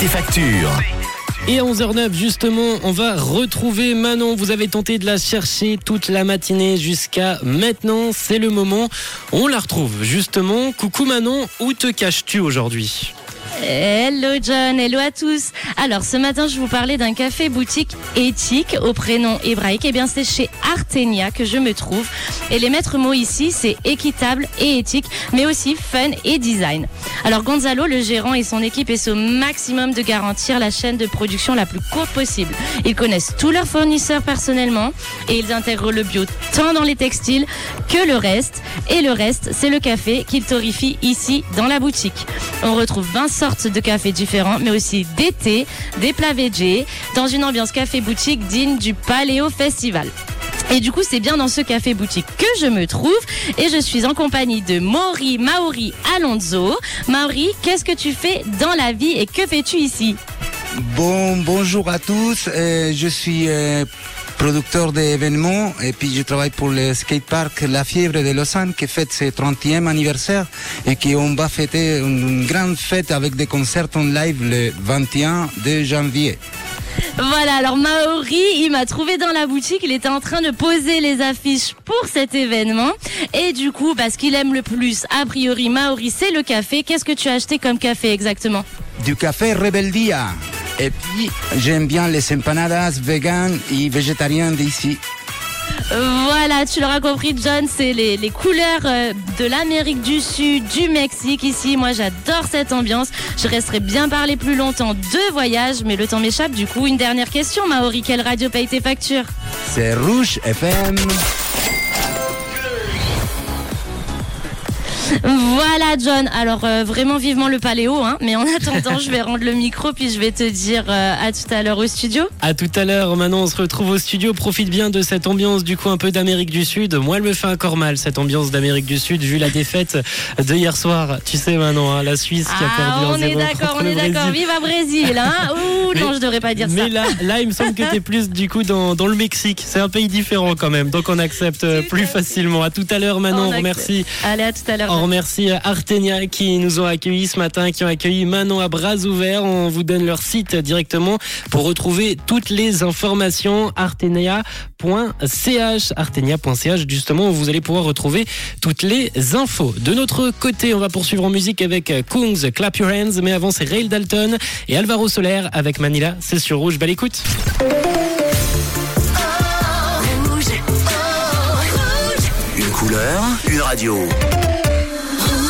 tes factures. Et à 11h09, justement, on va retrouver Manon. Vous avez tenté de la chercher toute la matinée jusqu'à maintenant. C'est le moment. On la retrouve, justement. Coucou Manon, où te caches-tu aujourd'hui? Hello John, hello à tous. Alors ce matin je vous parlais d'un café boutique éthique au prénom hébraïque. Et eh bien c'est chez Artenia que je me trouve. Et les maîtres mots ici c'est équitable et éthique, mais aussi fun et design. Alors Gonzalo, le gérant et son équipe essaient au maximum de garantir la chaîne de production la plus courte possible. Ils connaissent tous leurs fournisseurs personnellement et ils intègrent le bio tant dans les textiles que le reste. Et le reste c'est le café qu'ils torrifient ici dans la boutique. On retrouve 20 sortes de cafés différents, mais aussi des thés, des plats dans une ambiance café-boutique digne du Paléo Festival. Et du coup, c'est bien dans ce café boutique que je me trouve et je suis en compagnie de Mauri Maori Alonso. Mauri, qu'est-ce que tu fais dans la vie et que fais-tu ici? Bon, bonjour à tous. Euh, je suis euh, producteur d'événements et puis je travaille pour le skatepark La Fièvre de Lausanne qui fête ses 30e anniversaire et qui on va fêter une grande fête avec des concerts en live le 21 de janvier. Voilà, alors Maori, il m'a trouvé dans la boutique, il était en train de poser les affiches pour cet événement. Et du coup, parce qu'il aime le plus, a priori, Maori, c'est le café. Qu'est-ce que tu as acheté comme café exactement? Du café Rebeldia. Et puis, j'aime bien les empanadas vegan et végétariennes d'ici. Voilà, tu l'auras compris, John, c'est les, couleurs euh, de l'Amérique du Sud, du Mexique ici. Moi, j'adore cette ambiance. Je resterai bien parler plus longtemps de voyage, mais le temps m'échappe. Du coup, une dernière question, Maori. Quelle radio paye tes factures? C'est Rouge FM. Voilà John, alors euh, vraiment vivement le paléo, hein. mais en attendant je vais rendre le micro puis je vais te dire euh, à tout à l'heure au studio. À tout à l'heure, maintenant on se retrouve au studio, profite bien de cette ambiance du coup un peu d'Amérique du Sud. Moi elle me fait encore mal cette ambiance d'Amérique du Sud vu la défaite de hier soir. Tu sais maintenant, hein, la Suisse qui a ah, perdu on est d'accord, on est d'accord, vive à Brésil hein Ouh non je devrais pas dire ça. Mais là, là il me semble que tu es plus du coup dans, dans le Mexique, c'est un pays différent quand même, donc on accepte plus facilement. À tout à l'heure maintenant, on remercie. Allez à tout à l'heure. Remercie Artenia qui nous ont accueillis ce matin, qui ont accueilli Manon à bras ouverts. On vous donne leur site directement pour retrouver toutes les informations artenia.ch artenia.ch justement où vous allez pouvoir retrouver toutes les infos. De notre côté, on va poursuivre en musique avec Kungs Clap Your Hands, mais avant c'est Rail Dalton et Alvaro Soler avec Manila. C'est sur Rouge. Belle écoute. Une couleur, une radio.